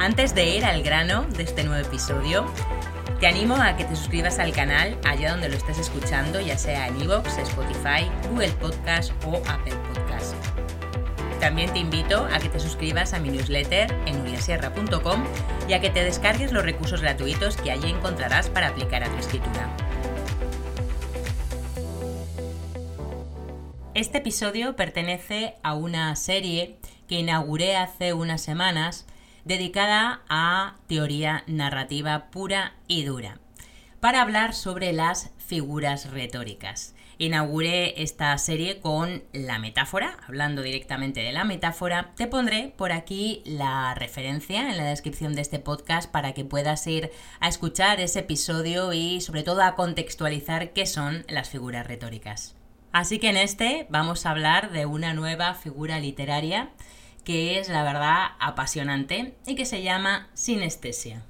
Antes de ir al grano de este nuevo episodio, te animo a que te suscribas al canal allá donde lo estés escuchando, ya sea en iVoox, Spotify, Google Podcast o Apple Podcast. También te invito a que te suscribas a mi newsletter en uriasierra.com y a que te descargues los recursos gratuitos que allí encontrarás para aplicar a tu escritura. Este episodio pertenece a una serie que inauguré hace unas semanas dedicada a teoría narrativa pura y dura, para hablar sobre las figuras retóricas. Inauguré esta serie con la metáfora, hablando directamente de la metáfora. Te pondré por aquí la referencia en la descripción de este podcast para que puedas ir a escuchar ese episodio y sobre todo a contextualizar qué son las figuras retóricas. Así que en este vamos a hablar de una nueva figura literaria que es la verdad apasionante y que se llama sinestesia.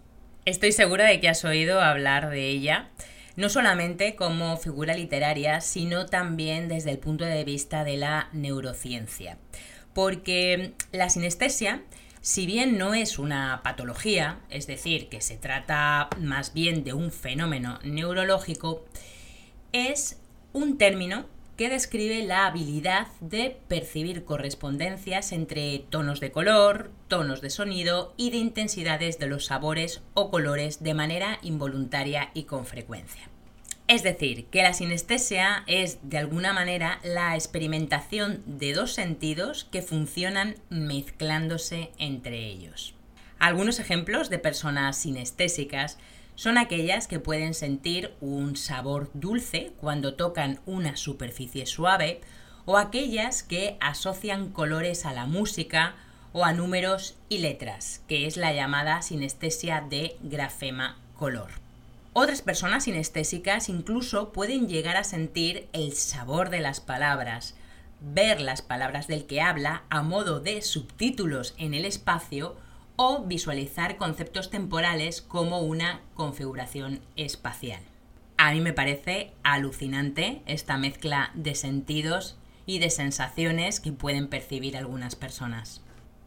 Estoy segura de que has oído hablar de ella, no solamente como figura literaria, sino también desde el punto de vista de la neurociencia. Porque la sinestesia, si bien no es una patología, es decir, que se trata más bien de un fenómeno neurológico, es un término que describe la habilidad de percibir correspondencias entre tonos de color, tonos de sonido y de intensidades de los sabores o colores de manera involuntaria y con frecuencia. Es decir, que la sinestesia es de alguna manera la experimentación de dos sentidos que funcionan mezclándose entre ellos. Algunos ejemplos de personas sinestésicas son aquellas que pueden sentir un sabor dulce cuando tocan una superficie suave o aquellas que asocian colores a la música o a números y letras, que es la llamada sinestesia de grafema color. Otras personas sinestésicas incluso pueden llegar a sentir el sabor de las palabras, ver las palabras del que habla a modo de subtítulos en el espacio o visualizar conceptos temporales como una configuración espacial. A mí me parece alucinante esta mezcla de sentidos y de sensaciones que pueden percibir algunas personas.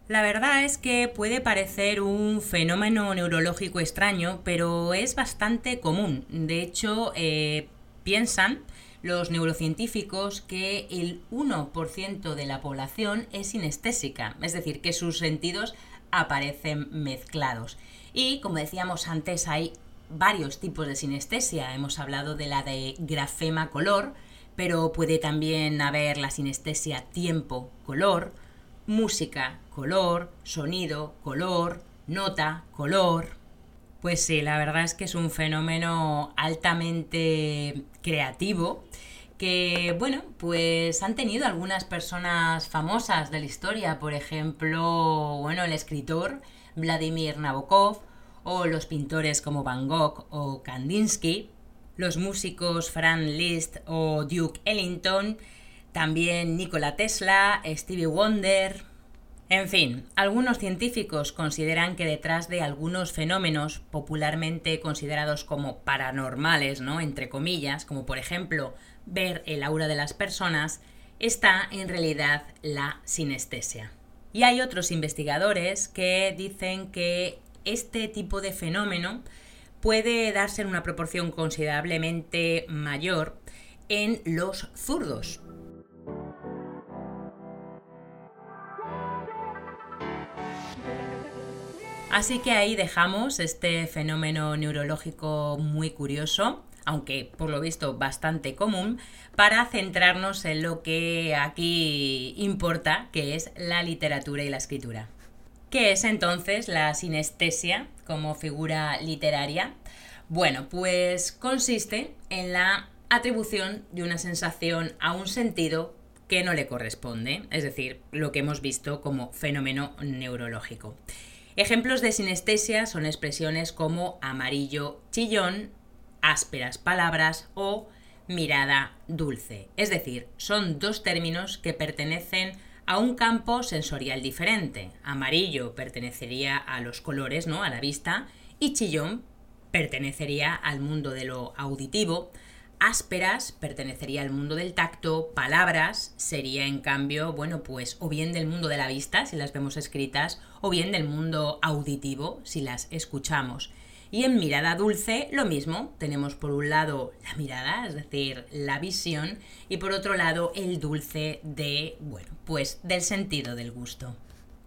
La verdad es que puede parecer un fenómeno neurológico extraño, pero es bastante común. De hecho, eh, piensan los neurocientíficos que el 1% de la población es sinestésica, es decir, que sus sentidos aparecen mezclados. Y como decíamos antes, hay varios tipos de sinestesia. Hemos hablado de la de grafema color, pero puede también haber la sinestesia tiempo color, música color, sonido color, nota color. Pues sí, la verdad es que es un fenómeno altamente creativo que, bueno, pues han tenido algunas personas famosas de la historia, por ejemplo, bueno, el escritor Vladimir Nabokov, o los pintores como Van Gogh o Kandinsky, los músicos Fran Liszt o Duke Ellington, también Nikola Tesla, Stevie Wonder. En fin, algunos científicos consideran que detrás de algunos fenómenos popularmente considerados como paranormales, ¿no? entre comillas, como por ejemplo ver el aura de las personas, está en realidad la sinestesia. Y hay otros investigadores que dicen que este tipo de fenómeno puede darse en una proporción considerablemente mayor en los zurdos. Así que ahí dejamos este fenómeno neurológico muy curioso aunque por lo visto bastante común, para centrarnos en lo que aquí importa, que es la literatura y la escritura. ¿Qué es entonces la sinestesia como figura literaria? Bueno, pues consiste en la atribución de una sensación a un sentido que no le corresponde, es decir, lo que hemos visto como fenómeno neurológico. Ejemplos de sinestesia son expresiones como amarillo chillón ásperas palabras o mirada dulce. Es decir, son dos términos que pertenecen a un campo sensorial diferente. Amarillo pertenecería a los colores, ¿no? A la vista. Y chillón pertenecería al mundo de lo auditivo. Ásperas pertenecería al mundo del tacto, palabras sería en cambio, bueno, pues o bien del mundo de la vista, si las vemos escritas, o bien del mundo auditivo, si las escuchamos. Y en mirada dulce, lo mismo. Tenemos por un lado la mirada, es decir, la visión, y por otro lado el dulce de, bueno, pues del sentido del gusto.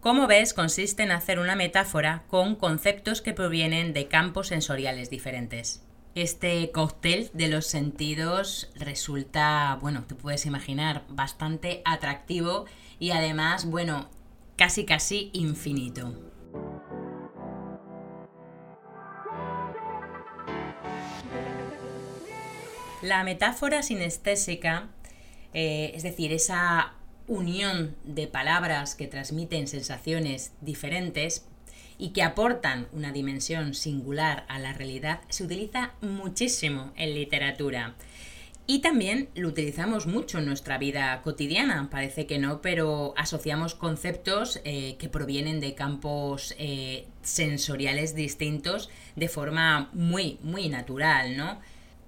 Como ves, consiste en hacer una metáfora con conceptos que provienen de campos sensoriales diferentes. Este cóctel de los sentidos resulta, bueno, te puedes imaginar, bastante atractivo y además, bueno, casi casi infinito. La metáfora sinestésica, eh, es decir, esa unión de palabras que transmiten sensaciones diferentes y que aportan una dimensión singular a la realidad, se utiliza muchísimo en literatura. Y también lo utilizamos mucho en nuestra vida cotidiana, parece que no, pero asociamos conceptos eh, que provienen de campos eh, sensoriales distintos de forma muy, muy natural, ¿no?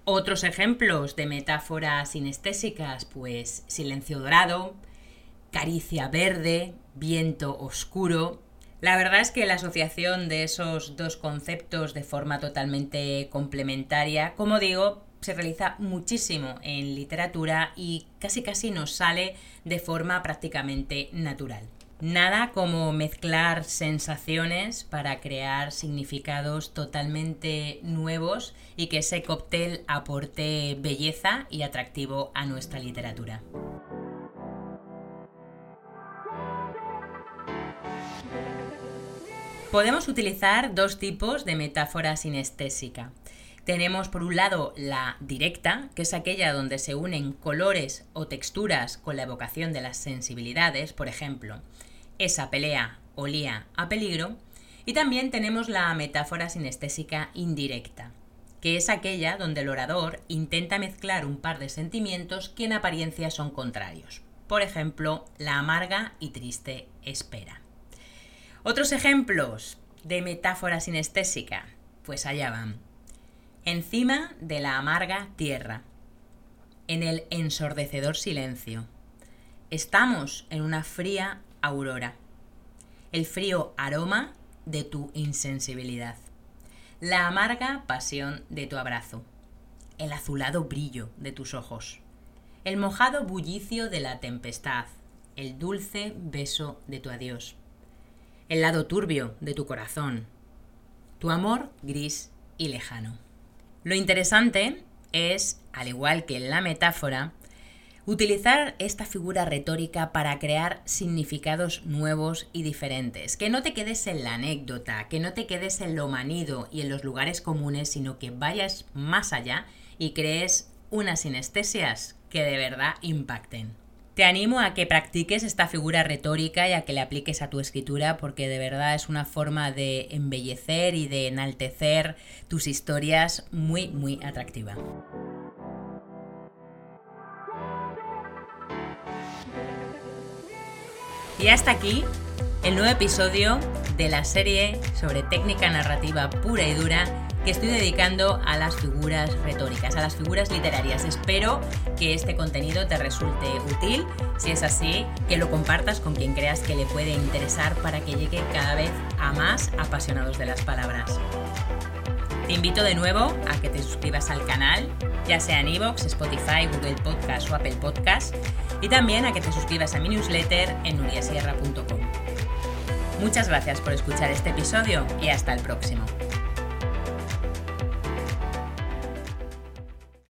Otros ejemplos de metáforas sinestésicas, pues silencio dorado, caricia verde, viento oscuro. La verdad es que la asociación de esos dos conceptos de forma totalmente complementaria, como digo, se realiza muchísimo en literatura y casi casi nos sale de forma prácticamente natural. Nada como mezclar sensaciones para crear significados totalmente nuevos y que ese cóctel aporte belleza y atractivo a nuestra literatura. Podemos utilizar dos tipos de metáfora sinestésica. Tenemos por un lado la directa, que es aquella donde se unen colores o texturas con la evocación de las sensibilidades, por ejemplo, esa pelea olía a peligro. Y también tenemos la metáfora sinestésica indirecta, que es aquella donde el orador intenta mezclar un par de sentimientos que en apariencia son contrarios. Por ejemplo, la amarga y triste espera. Otros ejemplos de metáfora sinestésica, pues allá van encima de la amarga tierra, en el ensordecedor silencio. Estamos en una fría aurora, el frío aroma de tu insensibilidad, la amarga pasión de tu abrazo, el azulado brillo de tus ojos, el mojado bullicio de la tempestad, el dulce beso de tu adiós, el lado turbio de tu corazón, tu amor gris y lejano. Lo interesante es, al igual que en la metáfora, utilizar esta figura retórica para crear significados nuevos y diferentes. Que no te quedes en la anécdota, que no te quedes en lo manido y en los lugares comunes, sino que vayas más allá y crees unas sinestesias que de verdad impacten. Te animo a que practiques esta figura retórica y a que le apliques a tu escritura porque de verdad es una forma de embellecer y de enaltecer tus historias muy, muy atractiva. Y hasta aquí el nuevo episodio de la serie sobre técnica narrativa pura y dura que estoy dedicando a las figuras retóricas, a las figuras literarias. Espero que este contenido te resulte útil. Si es así, que lo compartas con quien creas que le puede interesar para que llegue cada vez a más apasionados de las palabras. Te invito de nuevo a que te suscribas al canal, ya sea en iVoox, Spotify, Google Podcast o Apple Podcast, y también a que te suscribas a mi newsletter en nuriasierra.com. Muchas gracias por escuchar este episodio y hasta el próximo.